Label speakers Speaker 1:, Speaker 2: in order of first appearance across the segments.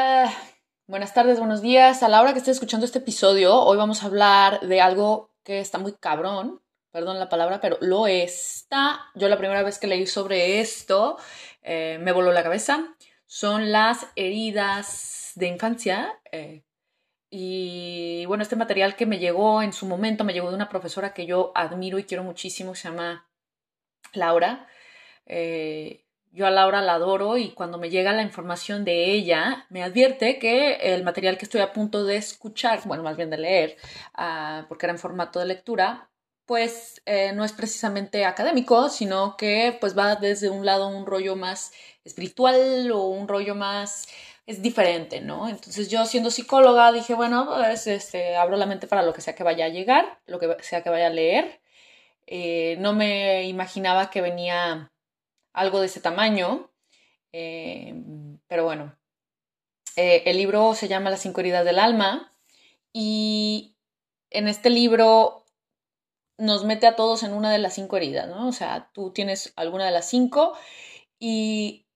Speaker 1: Ah, buenas tardes, buenos días. A la hora que esté escuchando este episodio, hoy vamos a hablar de algo que está muy cabrón, perdón la palabra, pero lo está. Yo la primera vez que leí sobre esto eh, me voló la cabeza. Son las heridas de infancia. Eh, y bueno, este material que me llegó en su momento, me llegó de una profesora que yo admiro y quiero muchísimo, se llama Laura. Eh, yo a Laura la adoro y cuando me llega la información de ella, me advierte que el material que estoy a punto de escuchar, bueno, más bien de leer, uh, porque era en formato de lectura, pues eh, no es precisamente académico, sino que pues va desde un lado un rollo más espiritual o un rollo más es diferente, ¿no? Entonces yo siendo psicóloga dije, bueno, pues este, abro la mente para lo que sea que vaya a llegar, lo que sea que vaya a leer. Eh, no me imaginaba que venía algo de ese tamaño. Eh, pero bueno, eh, el libro se llama Las cinco heridas del alma y en este libro nos mete a todos en una de las cinco heridas, ¿no? O sea, tú tienes alguna de las cinco y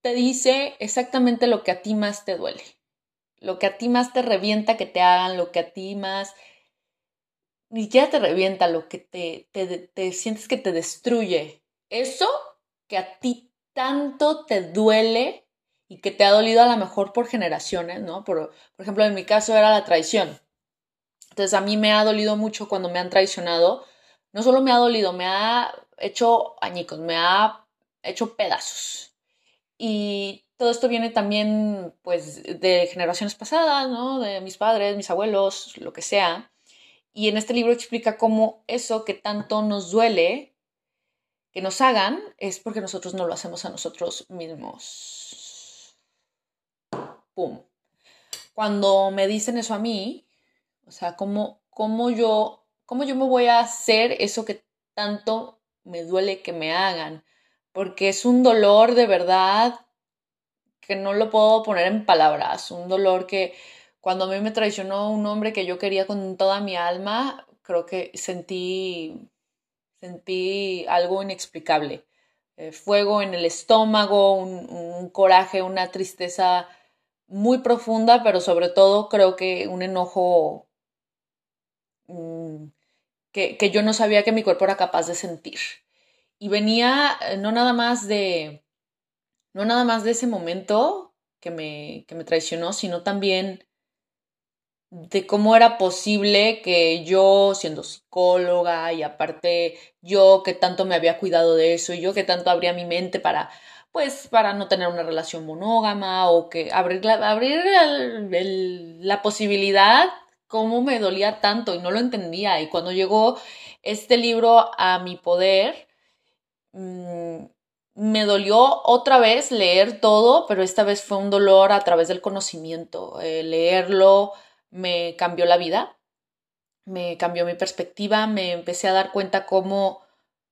Speaker 1: te dice exactamente lo que a ti más te duele, lo que a ti más te revienta que te hagan, lo que a ti más ni siquiera te revienta, lo que te, te, te sientes que te destruye. Eso que a ti tanto te duele y que te ha dolido a lo mejor por generaciones, ¿no? Por, ejemplo, en mi caso era la traición. Entonces a mí me ha dolido mucho cuando me han traicionado. No solo me ha dolido, me ha hecho añicos, me ha hecho pedazos. Y todo esto viene también, pues, de generaciones pasadas, ¿no? De mis padres, mis abuelos, lo que sea. Y en este libro explica cómo eso que tanto nos duele, que nos hagan es porque nosotros no lo hacemos a nosotros mismos. ¡Pum! Cuando me dicen eso a mí, o sea, ¿cómo, cómo, yo, ¿cómo yo me voy a hacer eso que tanto me duele que me hagan? Porque es un dolor de verdad que no lo puedo poner en palabras, un dolor que cuando a mí me traicionó un hombre que yo quería con toda mi alma, creo que sentí sentí algo inexplicable. Eh, fuego en el estómago, un, coraje, una tristeza muy profunda, pero sobre todo creo que un enojo mm, que, que, yo no sabía que mi cuerpo era capaz de sentir. Y venía eh, no nada más de, no nada más de ese momento que me, que me traicionó, sino también de cómo era posible que yo, siendo psicóloga y aparte yo que tanto me había cuidado de eso y yo que tanto abría mi mente para, pues, para no tener una relación monógama o que abrir la, abrir la posibilidad, cómo me dolía tanto y no lo entendía. Y cuando llegó este libro a mi poder, mm, me dolió otra vez leer todo, pero esta vez fue un dolor a través del conocimiento, eh, leerlo me cambió la vida, me cambió mi perspectiva, me empecé a dar cuenta cómo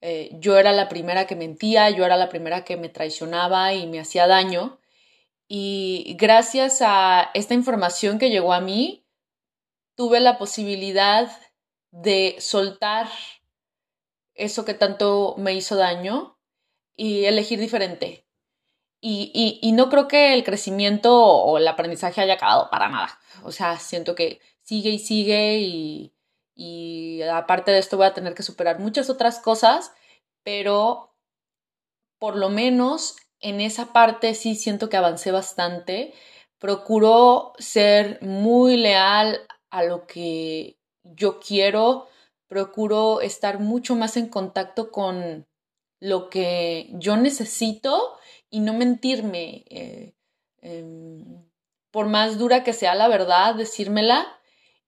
Speaker 1: eh, yo era la primera que mentía, yo era la primera que me traicionaba y me hacía daño. Y gracias a esta información que llegó a mí, tuve la posibilidad de soltar eso que tanto me hizo daño y elegir diferente. Y, y, no creo que el crecimiento o el aprendizaje haya acabado para nada. O sea, siento que sigue y sigue y, y aparte de esto voy a tener que superar muchas otras cosas, pero por lo menos en esa parte sí siento que avancé bastante. Procuro ser muy leal a lo que yo quiero, procuro estar mucho más en contacto con lo que yo necesito y no mentirme. Eh, em, por más dura que sea la verdad, decírmela.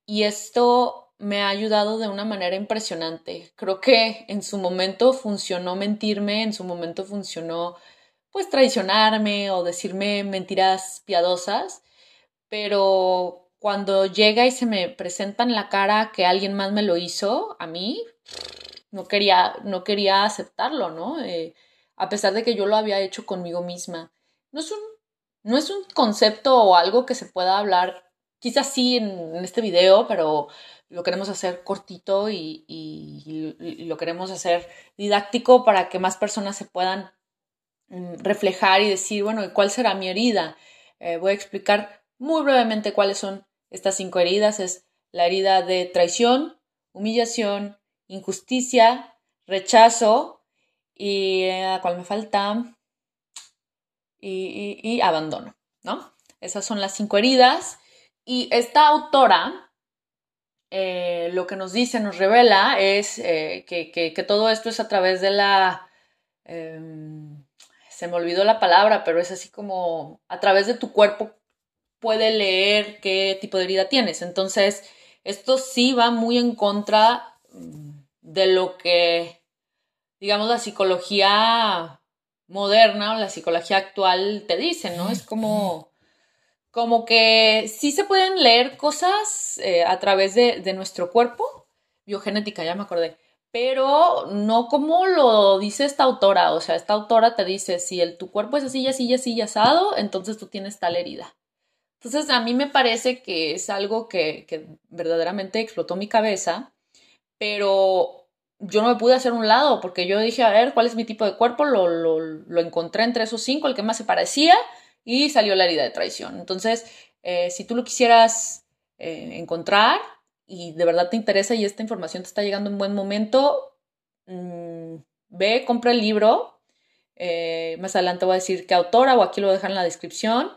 Speaker 1: Y esto me ha ayudado de una manera impresionante. Creo que en su momento funcionó mentirme, en su momento funcionó pues traicionarme o decirme mentiras piadosas, pero cuando llega y se me presenta en la cara que alguien más me lo hizo, a mí no quería, no quería aceptarlo, ¿no? Eh, a pesar de que yo lo había hecho conmigo misma. No es un, no es un concepto o algo que se pueda hablar, quizás sí en, este video, pero lo queremos hacer cortito y, lo queremos hacer didáctico para que más personas se puedan mm, reflejar y decir, bueno, ¿cuál será mi herida? Eh, voy a explicar muy brevemente cuáles son estas cinco heridas. Es la herida de traición, humillación, injusticia, rechazo y a cuál me falta y, abandono, ¿no? Esas son las cinco heridas. Y esta autora eh, lo que nos dice, nos revela, es eh, que, todo esto es a través de la... Em, se me olvidó la palabra, pero es así como a través de tu cuerpo puede leer qué tipo de herida tienes. Entonces, esto sí va muy en contra de lo que, digamos, la psicología moderna o la psicología actual te dice, ¿no? Es como, como que sí se pueden leer cosas eh, a través de, nuestro cuerpo, biogenética, ya me acordé, pero no como lo dice esta autora, o sea, esta autora te dice, si el, tu cuerpo es así, así, así, asado, entonces tú tienes tal herida. Entonces, a mí me parece que es algo que verdaderamente explotó mi cabeza, pero yo no me pude hacer un lado porque yo dije, a ver, ¿cuál es mi tipo de cuerpo? Lo, lo, lo encontré entre esos cinco, el que más se parecía, y salió la herida de traición. Entonces, eh, si tú lo quisieras eh, encontrar y de verdad te interesa y esta información te está llegando en buen momento, mm, ve, compra el libro. Eh, más adelante voy a decir qué autora o aquí lo dejan en la descripción.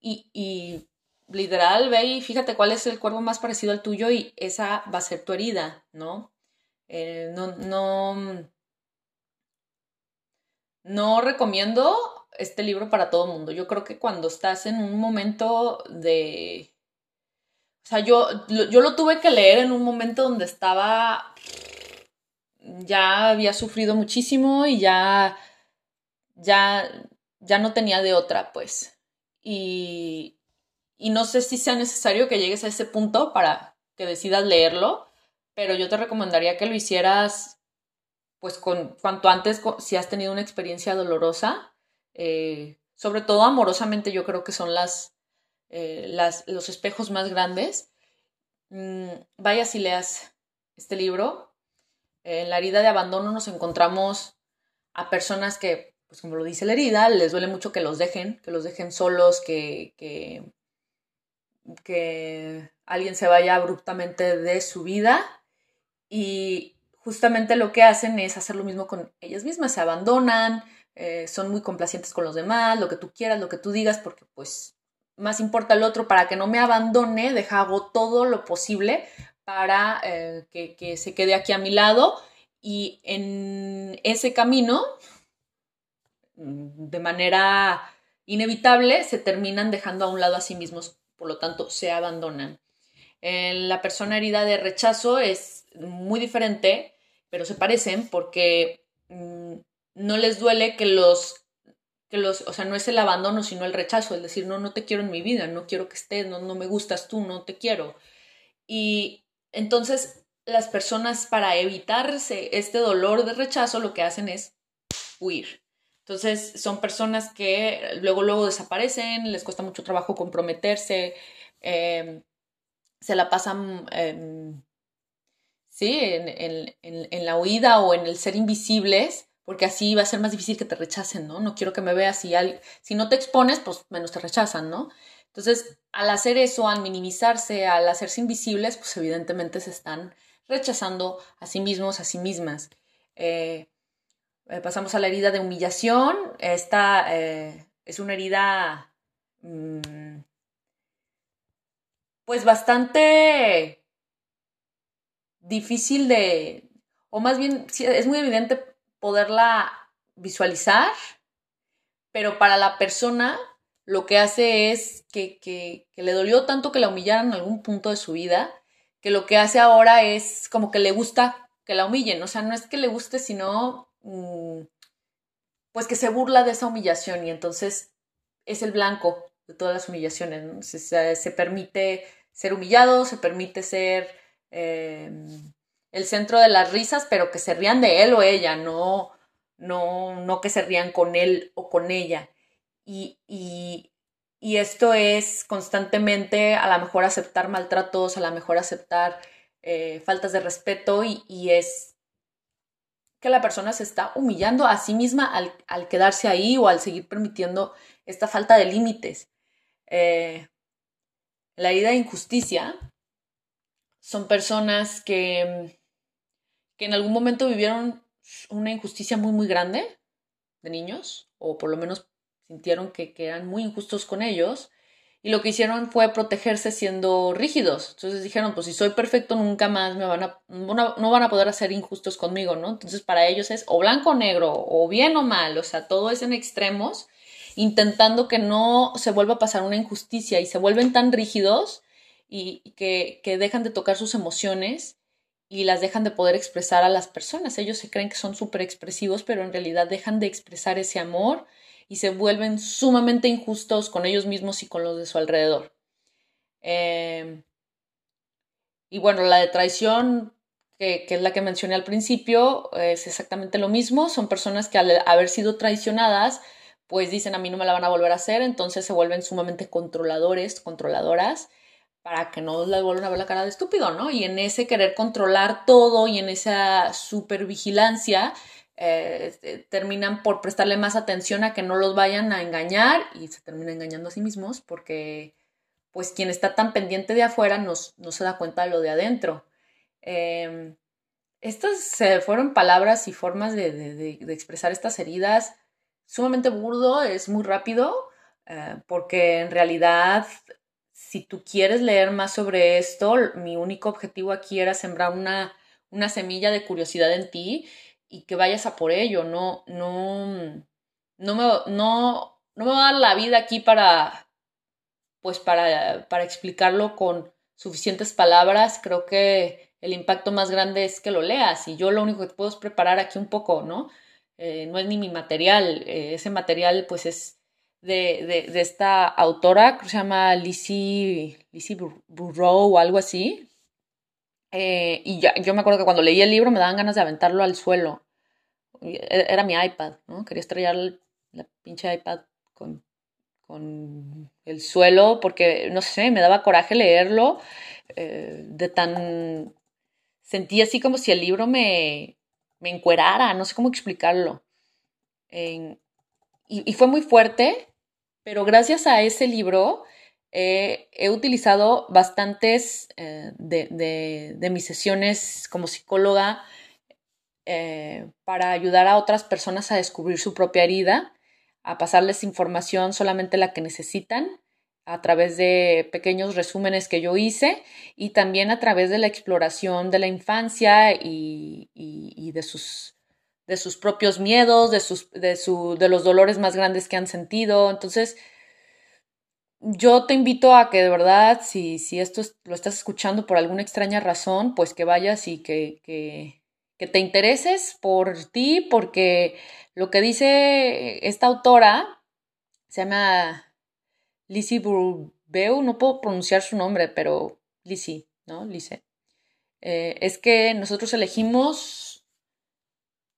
Speaker 1: y, y literal, ve y fíjate cuál es el cuerpo más parecido al tuyo y esa va a ser tu herida, ¿no? Eh, no, no, no recomiendo este libro para todo el mundo. Yo creo que cuando estás en un momento de... O sea, yo, yo lo tuve que leer en un momento donde estaba... Ya había sufrido muchísimo y ya... Ya, ya no tenía de otra, pues. Y, y no sé si sea necesario que llegues a ese punto para que decidas leerlo, pero yo te recomendaría que lo hicieras pues con cuanto antes si has tenido una experiencia dolorosa, eh, sobre todo amorosamente yo creo que son las, eh, las los espejos más grandes. Mm, vaya si leas este libro. En la herida de abandono nos encontramos a personas que, pues como lo dice la herida, les duele mucho que los dejen, que los dejen solos, que, que, que alguien se vaya abruptamente de su vida y justamente lo que hacen es hacer lo mismo con ellas mismas, se abandonan, eh, son muy complacientes con los demás, lo que tú quieras, lo que tú digas, porque pues más importa el otro, para que no me abandone, deja, hago todo lo posible para eh, que, que se quede aquí a mi lado y en ese camino, de manera inevitable, se terminan dejando a un lado a sí mismos, por lo tanto, se abandonan. la persona herida de rechazo es muy diferente, pero se parecen porque mm, no les duele que los, que los, o sea, no es el abandono, sino el rechazo, el decir, no, no te quiero en mi vida, no quiero que estés, no, no me gustas tú, no te quiero. Y entonces las personas para evitarse este dolor de rechazo lo que hacen es huir. Entonces son personas que luego, luego desaparecen, les cuesta mucho trabajo comprometerse, em, se la pasan em, ¿sí? En, la huida o en el ser invisibles, porque así va a ser más difícil que te rechacen, ¿no? No quiero que me veas y si no te expones, pues menos te rechazan, ¿no? Entonces, al hacer eso, al minimizarse, al hacerse invisibles, pues evidentemente se están rechazando a sí mismos, a sí mismas. Eh, eh, pasamos a la herida de humillación. Esta eh, es una herida, mm, pues bastante difícil de, o más bien es muy evidente poderla visualizar, pero para la persona lo que hace es que, que, le dolió tanto que la humillaran en algún punto de su vida, que lo que hace ahora es como que le gusta que la humillen, o sea, no es que le guste, sino mm, pues que se burla de esa humillación y entonces es el blanco de todas las humillaciones, se, se permite ser humillado, se permite ser Em, el centro de las risas, pero que se rían de él o ella, no, no, no que se rían con él o con ella. Y, y, esto es constantemente a lo mejor aceptar maltratos, a lo mejor aceptar eh, faltas de respeto y, y, es que la persona se está humillando a sí misma al, al, quedarse ahí o al seguir permitiendo esta falta de límites. Eh, la herida de injusticia son personas que, que en algún momento vivieron una injusticia muy, muy grande de niños, o por lo menos sintieron que, que eran muy injustos con ellos, y lo que hicieron fue protegerse siendo rígidos. Entonces dijeron, pues si soy perfecto, nunca más me van a, no, van a poder hacer injustos conmigo, ¿no? Entonces para ellos es o blanco o negro, o bien o mal, o sea, todo es en extremos, intentando que no se vuelva a pasar una injusticia y se vuelven tan rígidos y que, que dejan de tocar sus emociones y las dejan de poder expresar a las personas. Ellos se creen que son súper expresivos, pero en realidad dejan de expresar ese amor y se vuelven sumamente injustos con ellos mismos y con los de su alrededor. Em, y bueno, la de traición, que, es la que mencioné al principio, es exactamente lo mismo. Son personas que al haber sido traicionadas, pues dicen a mí no me la van a volver a hacer, entonces se vuelven sumamente controladores, controladoras, para que no les vuelvan a ver la cara de estúpido, ¿no? Y en ese querer controlar todo y en esa supervigilancia, eh, terminan por prestarle más atención a que no los vayan a engañar y se terminan engañando a sí mismos porque pues quien está tan pendiente de afuera no, se da cuenta de lo de adentro. Em, estas fueron palabras y formas de, expresar estas heridas sumamente burdo, es muy rápido, eh, porque en realidad si tú quieres leer más sobre esto, mi único objetivo aquí era sembrar una, una semilla de curiosidad en ti y que vayas a por ello, no, no, no me, no, no me va a dar la vida aquí para, pues para, para explicarlo con suficientes palabras, creo que el impacto más grande es que lo leas y yo lo único que puedo es preparar aquí un poco, ¿no? Eh, no es ni mi material, eh, ese material pues es de, de, esta autora que se llama Lizzie, Lizzie Burrow o algo así. Eh, y yo me acuerdo que cuando leí el libro me daban ganas de aventarlo al suelo. E-, era mi iPad, ¿no? Quería estrellar la pinche iPad con, con el suelo porque, no sé, me daba coraje leerlo eh, de tan... Sentí así como si el libro me, me encuerara, no sé cómo explicarlo. y, y, fue muy fuerte, pero gracias a ese libro eh, he utilizado bastantes eh, de, mis sesiones como psicóloga eh, para ayudar a otras personas a descubrir su propia herida, a pasarles información solamente la que necesitan a través de pequeños resúmenes que yo hice y también a través de la exploración de la infancia y, de, sus, de sus propios miedos, de, sus, de, su, de los dolores más grandes que han sentido. Entonces, yo te invito a que de verdad, si, si esto lo estás escuchando por alguna extraña razón, pues que vayas y que, que, que te intereses por ti, porque lo que dice esta autora se llama Lizzie Burbeu, no puedo pronunciar su nombre, pero Lizzie, ¿no? Lizzie. Eh, es que nosotros elegimos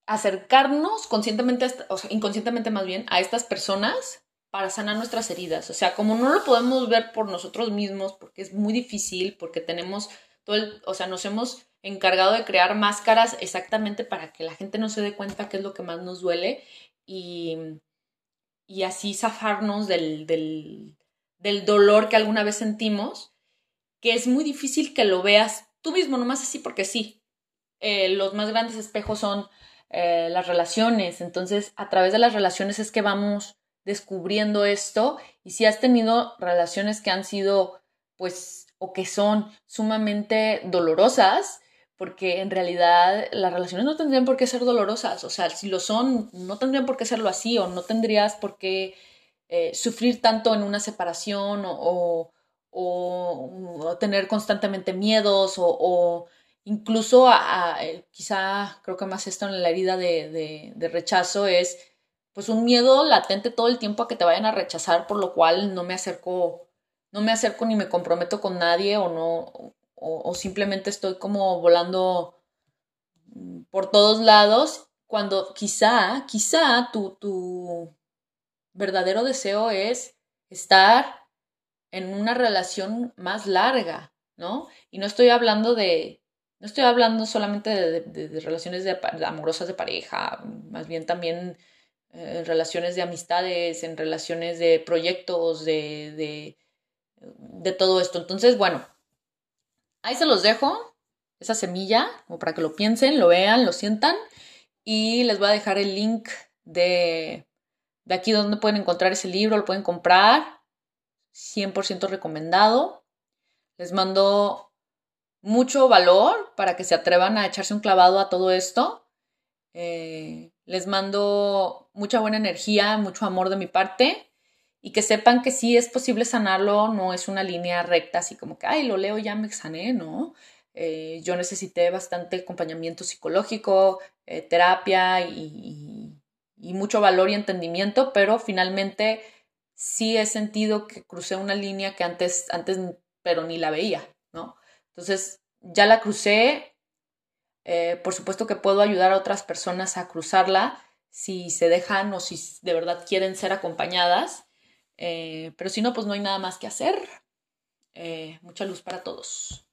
Speaker 1: acercarnos conscientemente, o inconscientemente más bien, a estas personas para sanar nuestras heridas. O sea, como no lo podemos ver por nosotros mismos, porque es muy difícil, porque tenemos todo el, o sea, nos hemos encargado de crear máscaras exactamente para que la gente no se dé cuenta qué es lo que más nos duele y, y así zafarnos del, del, del dolor que alguna vez sentimos, que es muy difícil que lo veas tú mismo, nomás así porque sí. Eh, los más grandes espejos son eh, las relaciones, entonces a través de las relaciones es que vamos descubriendo esto. Y si has tenido relaciones que han sido pues o que son sumamente dolorosas, porque en realidad las relaciones no tendrían por qué ser dolorosas, o sea, si lo son, no tendrían por qué serlo así, o no tendrías por qué eh, sufrir tanto en una separación, o, o, tener constantemente miedos, o, incluso a, quizá creo que más esto en la herida de, de, rechazo es pues un miedo latente todo el tiempo a que te vayan a rechazar, por lo cual no me acerco, no me acerco ni me comprometo con nadie, o no, o, simplemente estoy como volando por todos lados, cuando quizá, quizá tu, tu verdadero deseo es estar en una relación más larga, ¿no? Y no estoy hablando de, no estoy hablando solamente de, relaciones amorosas de pareja, más bien también en relaciones de amistades, en relaciones de proyectos, de, de, de todo esto. Entonces, bueno, ahí se los dejo, esa semilla, como para que lo piensen, lo vean, lo sientan. Y les voy a dejar el link de, de aquí donde pueden encontrar ese libro, lo pueden comprar. 100% recomendado. Les mando mucho valor para que se atrevan a echarse un clavado a todo esto. Eh, les mando mucha buena energía, mucho amor de mi parte y que sepan que sí es posible sanarlo, no es una línea recta, así como que, ay, lo leo, ya me sané, ¿no? Eh, yo necesité bastante acompañamiento psicológico, eh, terapia y, y, mucho valor y entendimiento, pero finalmente sí he sentido que crucé una línea que antes, antes pero ni la veía, ¿no? Entonces, ya la crucé, eh, por supuesto que puedo ayudar a otras personas a cruzarla si se dejan o si de verdad quieren ser acompañadas, eh, pero si no, pues no hay nada más que hacer. Eh, mucha luz para todos.